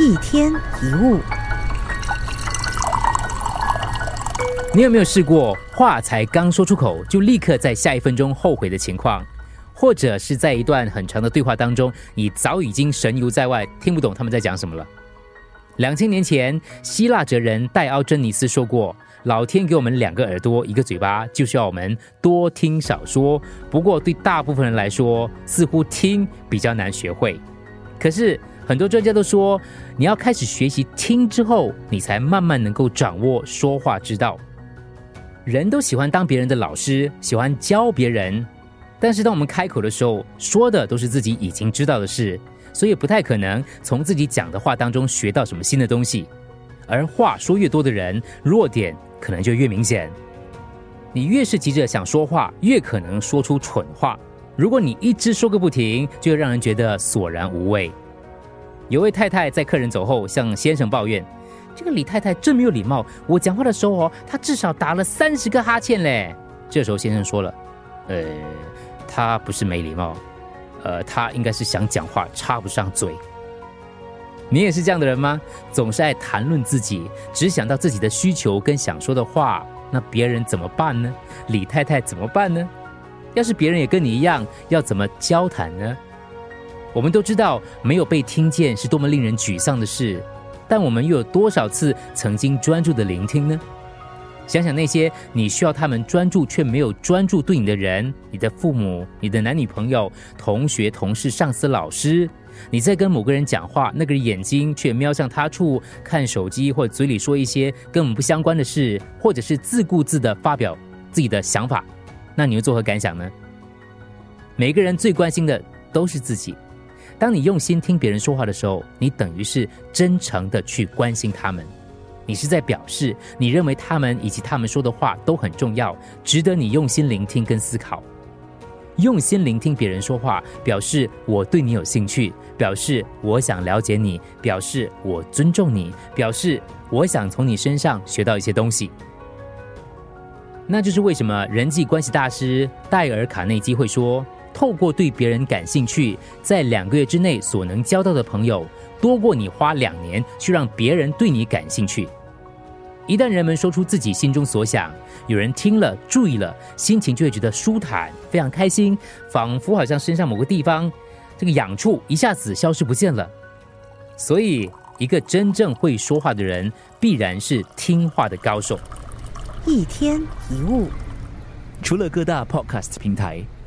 一天一物，你有没有试过话才刚说出口，就立刻在下一分钟后悔的情况？或者是在一段很长的对话当中，你早已经神游在外，听不懂他们在讲什么了？两千年前，希腊哲人戴奥珍尼斯说过：“老天给我们两个耳朵，一个嘴巴，就是要我们多听少说。”不过，对大部分人来说，似乎听比较难学会。可是，很多专家都说，你要开始学习听之后，你才慢慢能够掌握说话之道。人都喜欢当别人的老师，喜欢教别人，但是当我们开口的时候，说的都是自己已经知道的事。所以不太可能从自己讲的话当中学到什么新的东西，而话说越多的人，弱点可能就越明显。你越是急着想说话，越可能说出蠢话。如果你一直说个不停，就会让人觉得索然无味。有位太太在客人走后向先生抱怨：“这个李太太真没有礼貌，我讲话的时候哦，她至少打了三十个哈欠嘞。”这时候先生说了：“呃，她不是没礼貌。”呃，她应该是想讲话插不上嘴。你也是这样的人吗？总是爱谈论自己，只想到自己的需求跟想说的话，那别人怎么办呢？李太太怎么办呢？要是别人也跟你一样，要怎么交谈呢？我们都知道，没有被听见是多么令人沮丧的事，但我们又有多少次曾经专注的聆听呢？想想那些你需要他们专注却没有专注对你的人，你的父母、你的男女朋友、同学、同事、上司、老师，你在跟某个人讲话，那个人眼睛却瞄向他处看手机，或嘴里说一些跟我们不相关的事，或者是自顾自的发表自己的想法，那你又作何感想呢？每个人最关心的都是自己。当你用心听别人说话的时候，你等于是真诚的去关心他们。你是在表示，你认为他们以及他们说的话都很重要，值得你用心聆听跟思考。用心聆听别人说话，表示我对你有兴趣，表示我想了解你，表示我尊重你，表示我想从你身上学到一些东西。那就是为什么人际关系大师戴尔·卡内基会说，透过对别人感兴趣，在两个月之内所能交到的朋友。多过你花两年去让别人对你感兴趣。一旦人们说出自己心中所想，有人听了、注意了，心情就会觉得舒坦，非常开心，仿佛好像身上某个地方这个痒处一下子消失不见了。所以，一个真正会说话的人，必然是听话的高手。一天一物，除了各大 Podcast 平台，